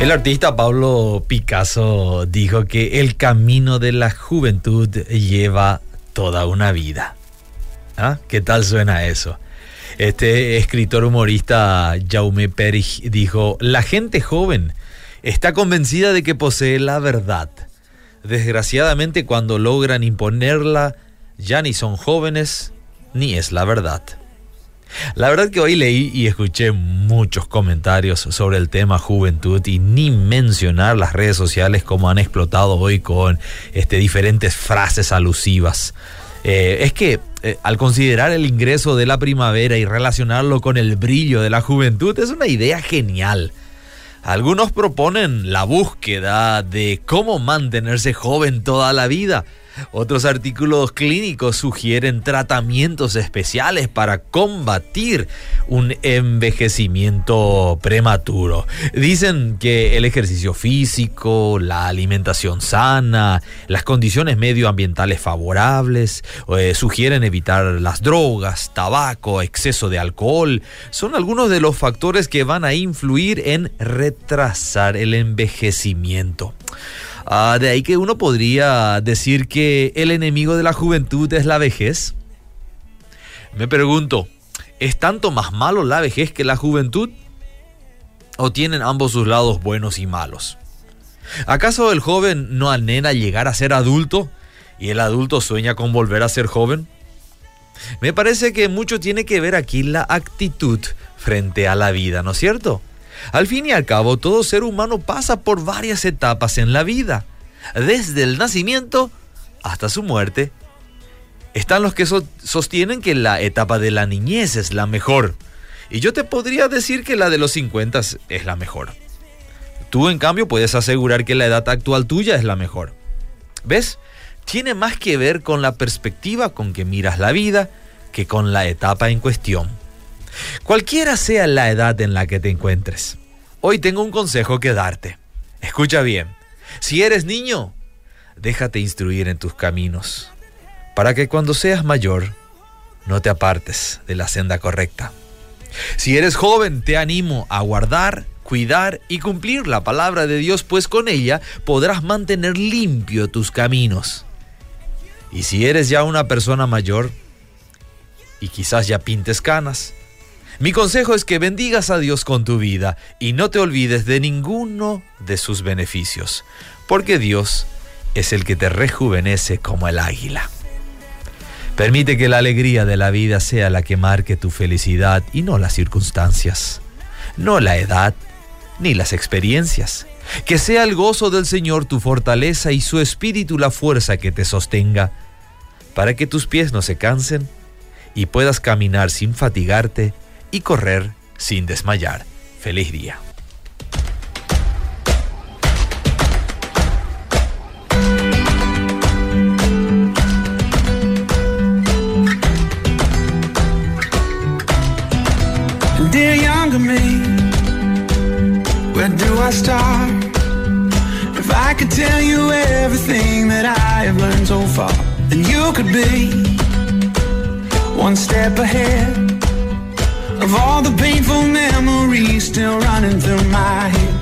El artista Pablo Picasso dijo que el camino de la juventud lleva toda una vida. ¿Ah? ¿Qué tal suena eso? Este escritor humorista Jaume Perich dijo, la gente joven está convencida de que posee la verdad. Desgraciadamente cuando logran imponerla, ya ni son jóvenes ni es la verdad. La verdad que hoy leí y escuché muchos comentarios sobre el tema juventud y ni mencionar las redes sociales como han explotado hoy con este, diferentes frases alusivas. Eh, es que eh, al considerar el ingreso de la primavera y relacionarlo con el brillo de la juventud es una idea genial. Algunos proponen la búsqueda de cómo mantenerse joven toda la vida. Otros artículos clínicos sugieren tratamientos especiales para combatir un envejecimiento prematuro. Dicen que el ejercicio físico, la alimentación sana, las condiciones medioambientales favorables, eh, sugieren evitar las drogas, tabaco, exceso de alcohol, son algunos de los factores que van a influir en retrasar el envejecimiento. Ah, de ahí que uno podría decir que el enemigo de la juventud es la vejez. Me pregunto, ¿es tanto más malo la vejez que la juventud? ¿O tienen ambos sus lados buenos y malos? ¿Acaso el joven no anhela llegar a ser adulto y el adulto sueña con volver a ser joven? Me parece que mucho tiene que ver aquí la actitud frente a la vida, ¿no es cierto? Al fin y al cabo, todo ser humano pasa por varias etapas en la vida, desde el nacimiento hasta su muerte. Están los que sostienen que la etapa de la niñez es la mejor, y yo te podría decir que la de los 50 es la mejor. Tú, en cambio, puedes asegurar que la edad actual tuya es la mejor. ¿Ves? Tiene más que ver con la perspectiva con que miras la vida que con la etapa en cuestión. Cualquiera sea la edad en la que te encuentres, hoy tengo un consejo que darte. Escucha bien, si eres niño, déjate instruir en tus caminos, para que cuando seas mayor no te apartes de la senda correcta. Si eres joven, te animo a guardar, cuidar y cumplir la palabra de Dios, pues con ella podrás mantener limpio tus caminos. Y si eres ya una persona mayor, y quizás ya pintes canas, mi consejo es que bendigas a Dios con tu vida y no te olvides de ninguno de sus beneficios, porque Dios es el que te rejuvenece como el águila. Permite que la alegría de la vida sea la que marque tu felicidad y no las circunstancias, no la edad ni las experiencias. Que sea el gozo del Señor tu fortaleza y su espíritu la fuerza que te sostenga, para que tus pies no se cansen y puedas caminar sin fatigarte y correr sin desmayar. Feliz día. Dear younger me, where do I start? If I could tell you everything that I have learned so far, then you could be one step ahead of all the painful memories still running through my head.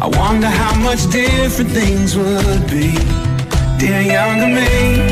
I wonder how much different things would be. Dear younger me.